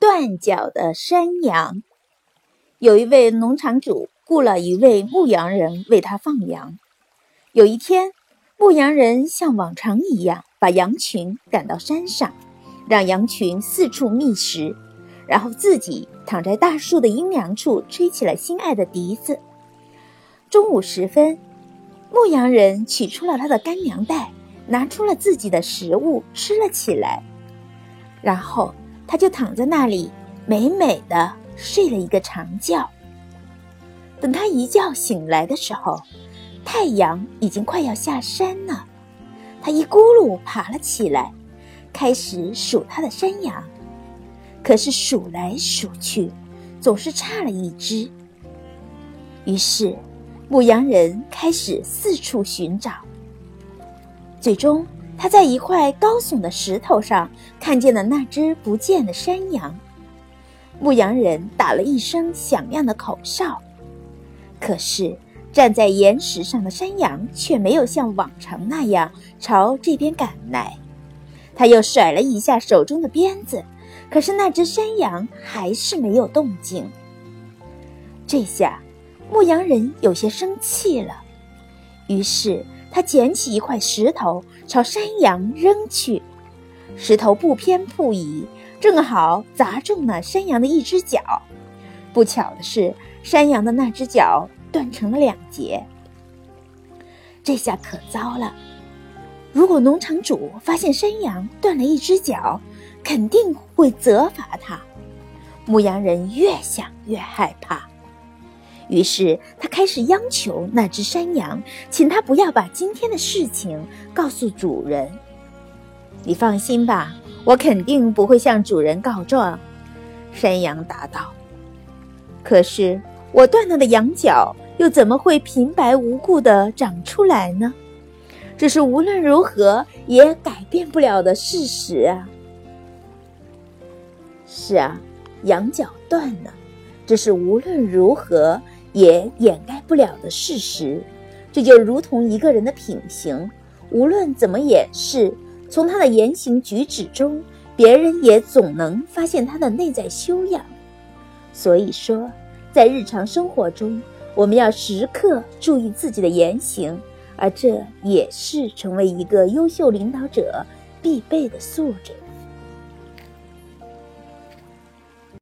断脚的山羊。有一位农场主雇了一位牧羊人为他放羊。有一天，牧羊人像往常一样把羊群赶到山上，让羊群四处觅食，然后自己躺在大树的阴凉处吹起了心爱的笛子。中午时分，牧羊人取出了他的干粮袋，拿出了自己的食物吃了起来，然后他就躺在那里美美的睡了一个长觉。等他一觉醒来的时候，太阳已经快要下山了，他一咕噜爬了起来，开始数他的山羊。可是数来数去，总是差了一只。于是，牧羊人开始四处寻找。最终，他在一块高耸的石头上看见了那只不见的山羊。牧羊人打了一声响亮的口哨，可是。站在岩石上的山羊却没有像往常那样朝这边赶来，他又甩了一下手中的鞭子，可是那只山羊还是没有动静。这下，牧羊人有些生气了，于是他捡起一块石头朝山羊扔去，石头不偏不倚，正好砸中了山羊的一只脚。不巧的是，山羊的那只脚。断成了两截，这下可糟了。如果农场主发现山羊断了一只脚，肯定会责罚他。牧羊人越想越害怕，于是他开始央求那只山羊，请他不要把今天的事情告诉主人。你放心吧，我肯定不会向主人告状。”山羊答道。“可是。”我断了的羊角又怎么会平白无故地长出来呢？这是无论如何也改变不了的事实啊！是啊，羊角断了，这是无论如何也掩盖不了的事实。这就如同一个人的品行，无论怎么掩饰，从他的言行举止中，别人也总能发现他的内在修养。所以说。在日常生活中，我们要时刻注意自己的言行，而这也是成为一个优秀领导者必备的素质。